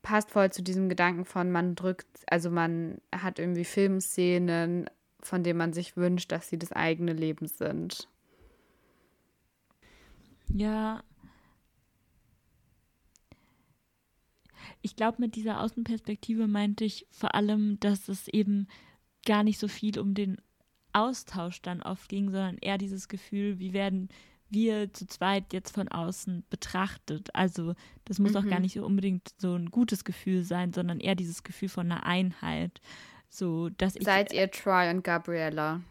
passt voll zu diesem Gedanken von, man drückt, also man hat irgendwie Filmszenen, von denen man sich wünscht, dass sie das eigene Leben sind. Ja. Ich glaube, mit dieser Außenperspektive meinte ich vor allem, dass es eben gar nicht so viel um den Austausch dann oft ging, sondern eher dieses Gefühl, wie werden wir zu zweit jetzt von außen betrachtet. Also das muss mhm. auch gar nicht unbedingt so ein gutes Gefühl sein, sondern eher dieses Gefühl von einer Einheit. So, dass ich, Seid ihr Troy und Gabriella?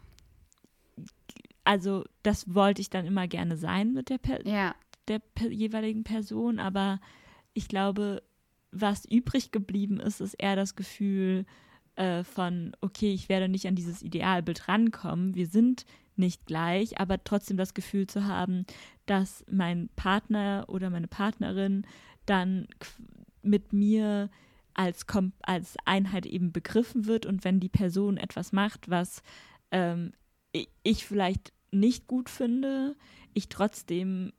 Also das wollte ich dann immer gerne sein mit der, per ja. der per jeweiligen Person, aber ich glaube, was übrig geblieben ist, ist eher das Gefühl, äh, von, okay, ich werde nicht an dieses Idealbild rankommen. Wir sind nicht gleich, aber trotzdem das Gefühl zu haben, dass mein Partner oder meine Partnerin dann mit mir als, Kom als Einheit eben begriffen wird und wenn die Person etwas macht, was ähm, ich vielleicht nicht gut finde, ich trotzdem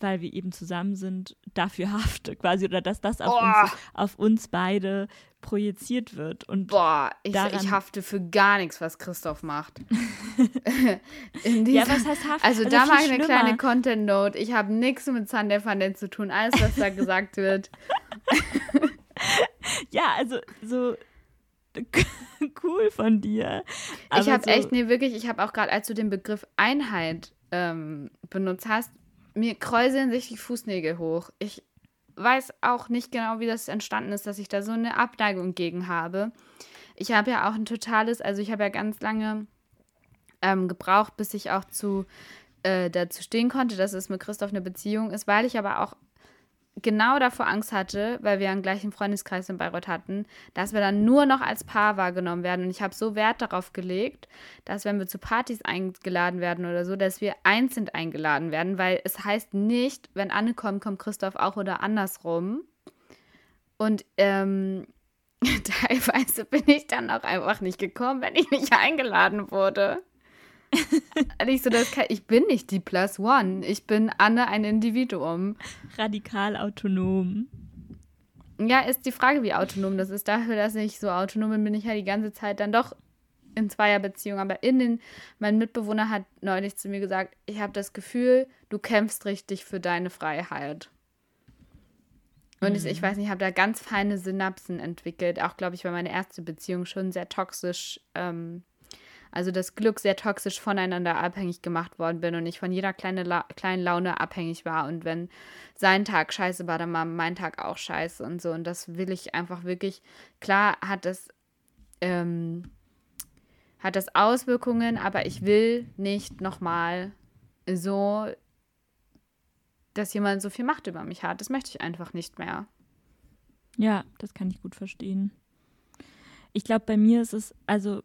weil wir eben zusammen sind, dafür hafte quasi oder dass das auf, uns, auf uns, beide projiziert wird. Und Boah, ich, ich hafte für gar nichts, was Christoph macht. ja, was heißt haften? Also, also da mache ich eine kleine Content-Note. Ich habe nichts mit Sunday Funday zu tun. Alles, was da gesagt wird. ja, also so cool von dir. Aber ich habe so echt, nee, wirklich, ich habe auch gerade, als du den Begriff Einheit ähm, benutzt hast, mir kräuseln sich die Fußnägel hoch. Ich weiß auch nicht genau, wie das entstanden ist, dass ich da so eine Abneigung gegen habe. Ich habe ja auch ein totales, also ich habe ja ganz lange ähm, gebraucht, bis ich auch zu äh, dazu stehen konnte, dass es mit Christoph eine Beziehung ist, weil ich aber auch genau davor Angst hatte, weil wir einen gleichen Freundeskreis in Bayreuth hatten, dass wir dann nur noch als Paar wahrgenommen werden. Und ich habe so Wert darauf gelegt, dass wenn wir zu Partys eingeladen werden oder so, dass wir einzeln eingeladen werden, weil es heißt nicht, wenn Anne kommt, kommt Christoph auch oder andersrum. Und ähm, teilweise bin ich dann auch einfach nicht gekommen, wenn ich nicht eingeladen wurde. ich, so, das ich bin nicht die Plus One. Ich bin Anne ein Individuum. Radikal autonom. Ja, ist die Frage, wie autonom das ist. Dafür, dass ich so autonom bin, bin ich ja die ganze Zeit dann doch in Zweierbeziehung. Aber in den, mein Mitbewohner hat neulich zu mir gesagt, ich habe das Gefühl, du kämpfst richtig für deine Freiheit. Und mhm. ich, ich, mhm. weiß nicht, ich habe da ganz feine Synapsen entwickelt. Auch, glaube ich, weil meine erste Beziehung schon sehr toxisch ähm, also das Glück sehr toxisch voneinander abhängig gemacht worden bin und ich von jeder kleine La kleinen Laune abhängig war. Und wenn sein Tag scheiße war, dann war mein Tag auch scheiße und so. Und das will ich einfach wirklich, klar hat das, ähm, hat das Auswirkungen, aber ich will nicht nochmal so, dass jemand so viel Macht über mich hat. Das möchte ich einfach nicht mehr. Ja, das kann ich gut verstehen. Ich glaube, bei mir ist es, also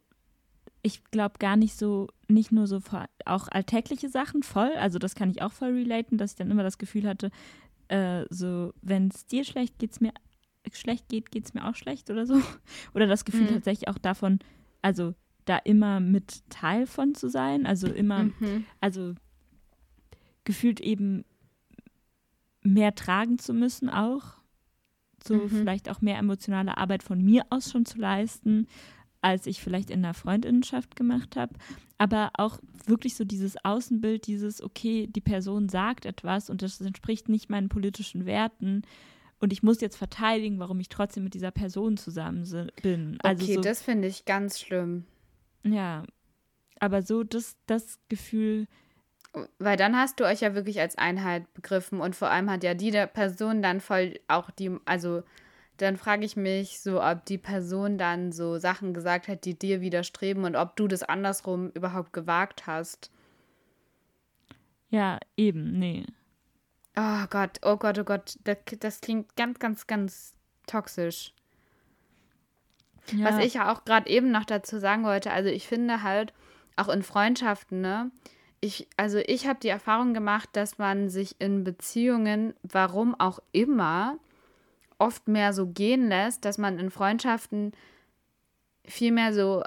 ich glaube gar nicht so, nicht nur so auch alltägliche Sachen voll, also das kann ich auch voll relaten, dass ich dann immer das Gefühl hatte, äh, so, wenn es dir schlecht geht's mir schlecht geht, geht es mir auch schlecht oder so. Oder das Gefühl mhm. tatsächlich auch davon, also da immer mit Teil von zu sein, also immer, mhm. also gefühlt eben mehr tragen zu müssen auch, so mhm. vielleicht auch mehr emotionale Arbeit von mir aus schon zu leisten als ich vielleicht in einer Freundinnenschaft gemacht habe. Aber auch wirklich so dieses Außenbild, dieses, okay, die Person sagt etwas und das entspricht nicht meinen politischen Werten. Und ich muss jetzt verteidigen, warum ich trotzdem mit dieser Person zusammen bin. Also okay, so, das finde ich ganz schlimm. Ja, aber so das, das Gefühl. Weil dann hast du euch ja wirklich als Einheit begriffen und vor allem hat ja die Person dann voll auch die, also dann frage ich mich so, ob die Person dann so Sachen gesagt hat, die dir widerstreben und ob du das andersrum überhaupt gewagt hast. Ja, eben, nee. Oh Gott, oh Gott, oh Gott, das, das klingt ganz, ganz, ganz toxisch. Ja. Was ich ja auch gerade eben noch dazu sagen wollte, also ich finde halt, auch in Freundschaften, ne, ich, also ich habe die Erfahrung gemacht, dass man sich in Beziehungen, warum auch immer, oft mehr so gehen lässt, dass man in Freundschaften viel mehr so,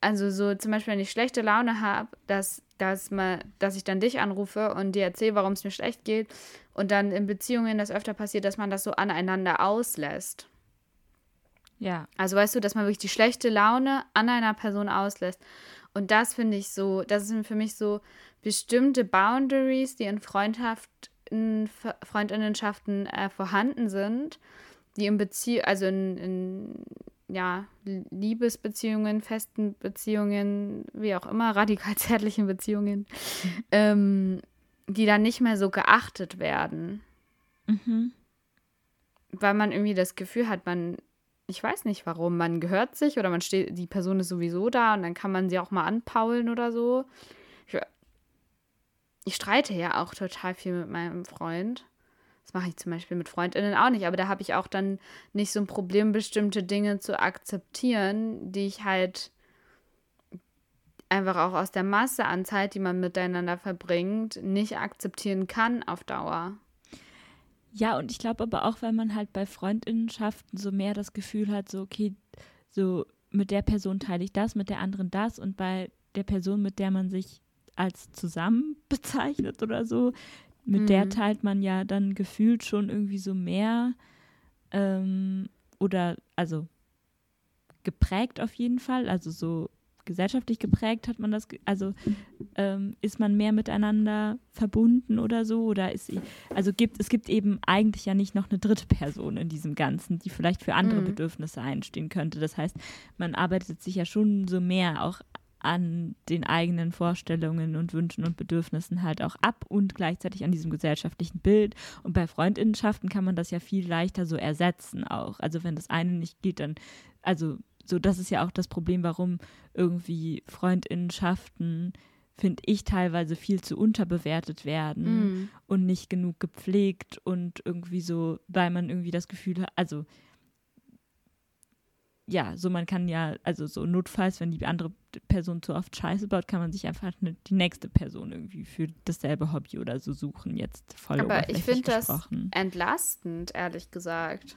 also so zum Beispiel, wenn ich schlechte Laune habe, dass, dass, dass ich dann dich anrufe und dir erzähle, warum es mir schlecht geht und dann in Beziehungen das öfter passiert, dass man das so aneinander auslässt. Ja. Also weißt du, dass man wirklich die schlechte Laune an einer Person auslässt. Und das finde ich so, das sind für mich so bestimmte Boundaries, die in Freundschaft in Freundinnenschaften äh, vorhanden sind, die in Beziehung, also in, in ja, Liebesbeziehungen, festen Beziehungen, wie auch immer, radikal zärtlichen Beziehungen, ähm, die dann nicht mehr so geachtet werden. Mhm. Weil man irgendwie das Gefühl hat, man, ich weiß nicht warum, man gehört sich oder man steht, die Person ist sowieso da und dann kann man sie auch mal anpaulen oder so ich streite ja auch total viel mit meinem Freund. Das mache ich zum Beispiel mit Freundinnen auch nicht, aber da habe ich auch dann nicht so ein Problem, bestimmte Dinge zu akzeptieren, die ich halt einfach auch aus der Masse an Zeit, die man miteinander verbringt, nicht akzeptieren kann auf Dauer. Ja, und ich glaube aber auch, weil man halt bei Freundinnenschaften so mehr das Gefühl hat, so, okay, so mit der Person teile ich das, mit der anderen das und bei der Person, mit der man sich als zusammen bezeichnet oder so. Mit mhm. der teilt man ja dann gefühlt schon irgendwie so mehr ähm, oder also geprägt auf jeden Fall, also so gesellschaftlich geprägt hat man das, also ähm, ist man mehr miteinander verbunden oder so oder ist also gibt es gibt eben eigentlich ja nicht noch eine dritte Person in diesem Ganzen, die vielleicht für andere mhm. Bedürfnisse einstehen könnte. Das heißt, man arbeitet sich ja schon so mehr auch an den eigenen Vorstellungen und Wünschen und Bedürfnissen halt auch ab und gleichzeitig an diesem gesellschaftlichen Bild. Und bei Freundinnenschaften kann man das ja viel leichter so ersetzen auch. Also wenn das eine nicht geht, dann, also so, das ist ja auch das Problem, warum irgendwie Freundinnenschaften, finde ich, teilweise viel zu unterbewertet werden mm. und nicht genug gepflegt und irgendwie so, weil man irgendwie das Gefühl hat, also ja, so man kann ja, also so notfalls, wenn die andere Person zu oft Scheiße baut, kann man sich einfach eine, die nächste Person irgendwie für dasselbe Hobby oder so suchen. Jetzt voll Aber ich finde das entlastend, ehrlich gesagt.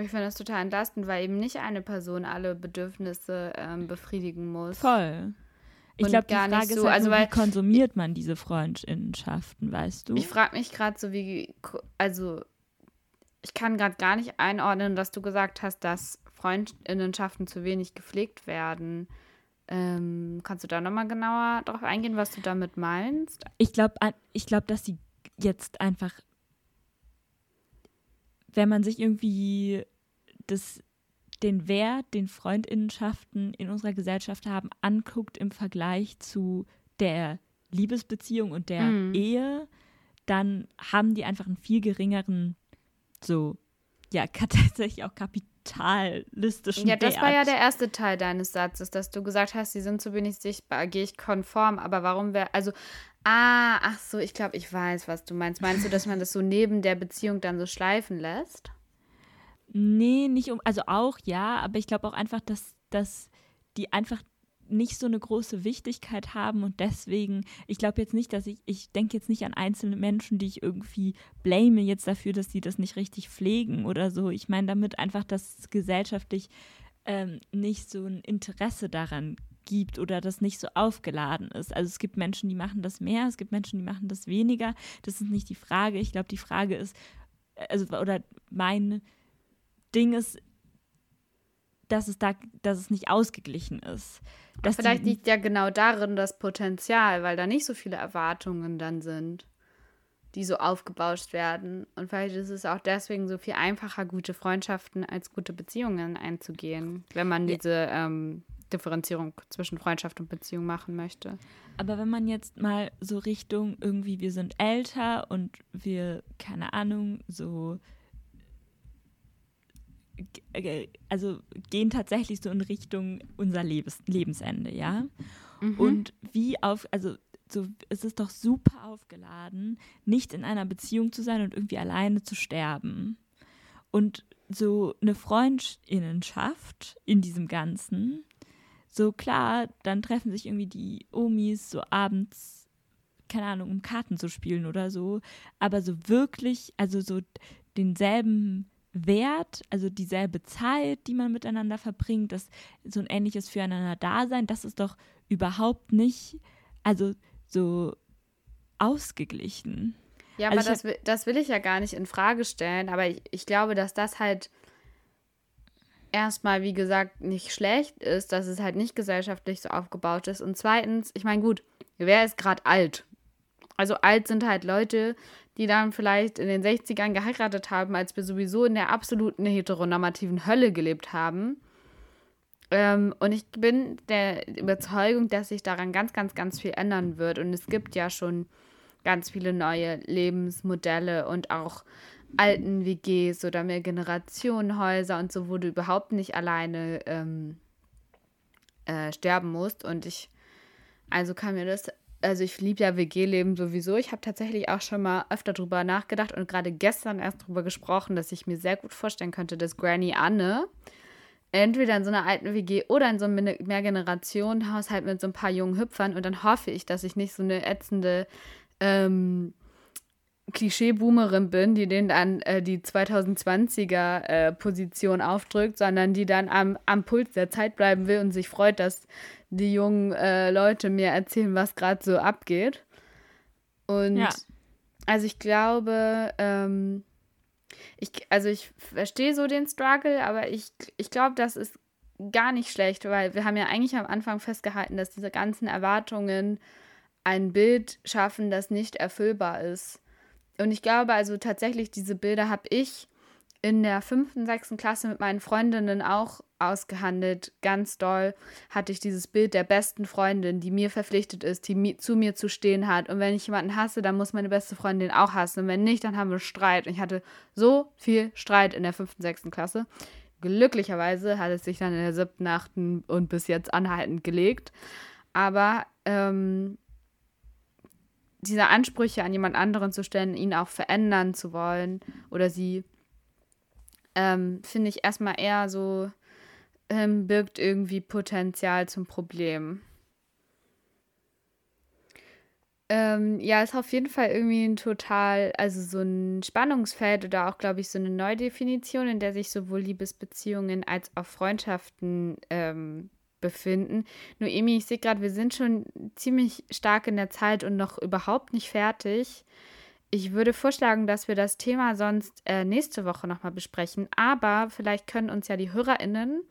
Ich finde das total entlastend, weil eben nicht eine Person alle Bedürfnisse ähm, befriedigen muss. Voll. Ich glaube, die Frage so, ist halt also, nur, wie konsumiert man diese Freundschaften, weißt du? Ich frage mich gerade so, wie, also ich kann gerade gar nicht einordnen, dass du gesagt hast, dass Freundinnenschaften zu wenig gepflegt werden. Ähm, kannst du da nochmal genauer darauf eingehen, was du damit meinst? Ich glaube, ich glaub, dass sie jetzt einfach, wenn man sich irgendwie das den Wert, den Freundinnenschaften in unserer Gesellschaft haben, anguckt im Vergleich zu der Liebesbeziehung und der mhm. Ehe, dann haben die einfach einen viel geringeren, so, ja, tatsächlich auch kapitalistischen Ja, das Wert. war ja der erste Teil deines Satzes, dass du gesagt hast, sie sind zu wenig sichtbar, gehe ich konform, aber warum wäre, also, ah, ach so, ich glaube, ich weiß, was du meinst. Meinst du, dass man das so neben der Beziehung dann so schleifen lässt? Nee, nicht um, also auch ja, aber ich glaube auch einfach, dass, dass die einfach nicht so eine große Wichtigkeit haben und deswegen, ich glaube jetzt nicht, dass ich, ich denke jetzt nicht an einzelne Menschen, die ich irgendwie blame jetzt dafür, dass sie das nicht richtig pflegen oder so. Ich meine damit einfach, dass es gesellschaftlich ähm, nicht so ein Interesse daran gibt oder das nicht so aufgeladen ist. Also es gibt Menschen, die machen das mehr, es gibt Menschen, die machen das weniger. Das ist nicht die Frage. Ich glaube, die Frage ist, also oder mein Ding ist, dass es da, dass es nicht ausgeglichen ist. Dass Vielleicht liegt ja genau darin das Potenzial, weil da nicht so viele Erwartungen dann sind, die so aufgebauscht werden. Und vielleicht ist es auch deswegen so viel einfacher, gute Freundschaften als gute Beziehungen einzugehen, wenn man diese ähm, Differenzierung zwischen Freundschaft und Beziehung machen möchte. Aber wenn man jetzt mal so Richtung irgendwie, wir sind älter und wir, keine Ahnung, so also gehen tatsächlich so in Richtung unser Lebens Lebensende, ja. Mhm. Und wie auf, also so, es ist doch super aufgeladen, nicht in einer Beziehung zu sein und irgendwie alleine zu sterben. Und so eine Freundinnenschaft in diesem Ganzen, so klar, dann treffen sich irgendwie die Omis so abends, keine Ahnung, um Karten zu spielen oder so, aber so wirklich, also so denselben Wert, also dieselbe Zeit, die man miteinander verbringt, das so ein ähnliches füreinander Dasein, das ist doch überhaupt nicht, also so ausgeglichen. Ja, also aber das, das will ich ja gar nicht in Frage stellen, aber ich, ich glaube, dass das halt erstmal, wie gesagt, nicht schlecht ist, dass es halt nicht gesellschaftlich so aufgebaut ist. Und zweitens, ich meine, gut, wer ist gerade alt? Also alt sind halt Leute, die dann vielleicht in den 60ern geheiratet haben, als wir sowieso in der absoluten heteronormativen Hölle gelebt haben. Ähm, und ich bin der Überzeugung, dass sich daran ganz, ganz, ganz viel ändern wird. Und es gibt ja schon ganz viele neue Lebensmodelle und auch alten WGs oder mehr Generationenhäuser und so, wo du überhaupt nicht alleine ähm, äh, sterben musst. Und ich, also kann mir das also ich liebe ja WG-Leben sowieso. Ich habe tatsächlich auch schon mal öfter drüber nachgedacht und gerade gestern erst drüber gesprochen, dass ich mir sehr gut vorstellen könnte, dass Granny Anne entweder in so einer alten WG oder in so einem Mehrgenerationenhaushalt mit so ein paar jungen Hüpfern und dann hoffe ich, dass ich nicht so eine ätzende ähm, Klischee-Boomerin bin, die denen dann äh, die 2020er-Position äh, aufdrückt, sondern die dann am, am Puls der Zeit bleiben will und sich freut, dass die jungen äh, Leute mir erzählen, was gerade so abgeht. Und ja. also ich glaube, ähm, ich, also ich verstehe so den Struggle, aber ich, ich glaube, das ist gar nicht schlecht, weil wir haben ja eigentlich am Anfang festgehalten, dass diese ganzen Erwartungen ein Bild schaffen, das nicht erfüllbar ist. Und ich glaube also tatsächlich, diese Bilder habe ich in der fünften, sechsten Klasse mit meinen Freundinnen auch ausgehandelt. Ganz doll hatte ich dieses Bild der besten Freundin, die mir verpflichtet ist, die mi zu mir zu stehen hat. Und wenn ich jemanden hasse, dann muss meine beste Freundin auch hassen. Und wenn nicht, dann haben wir Streit. Und ich hatte so viel Streit in der fünften, sechsten Klasse. Glücklicherweise hat es sich dann in der siebten, achten und bis jetzt anhaltend gelegt. Aber ähm, diese Ansprüche an jemand anderen zu stellen, ihn auch verändern zu wollen oder sie, ähm, finde ich erstmal eher so, ähm, birgt irgendwie Potenzial zum Problem. Ähm, ja, ist auf jeden Fall irgendwie ein total, also so ein Spannungsfeld oder auch, glaube ich, so eine Neudefinition, in der sich sowohl Liebesbeziehungen als auch Freundschaften ähm, befinden. Noemi, ich sehe gerade, wir sind schon ziemlich stark in der Zeit und noch überhaupt nicht fertig. Ich würde vorschlagen, dass wir das Thema sonst äh, nächste Woche nochmal besprechen. Aber vielleicht können uns ja die HörerInnen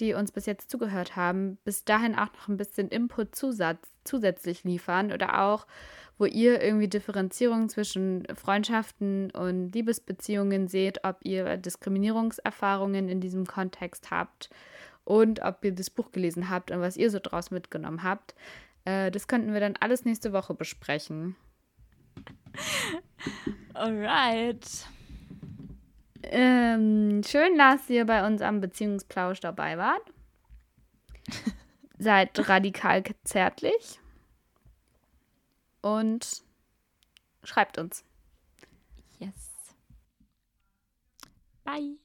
die uns bis jetzt zugehört haben, bis dahin auch noch ein bisschen Input zusatz, zusätzlich liefern oder auch, wo ihr irgendwie Differenzierung zwischen Freundschaften und Liebesbeziehungen seht, ob ihr Diskriminierungserfahrungen in diesem Kontext habt und ob ihr das Buch gelesen habt und was ihr so draus mitgenommen habt. Äh, das könnten wir dann alles nächste Woche besprechen. Alright. Ähm, schön, dass ihr bei uns am Beziehungsplausch dabei wart. Seid radikal zärtlich. Und schreibt uns. Yes. Bye.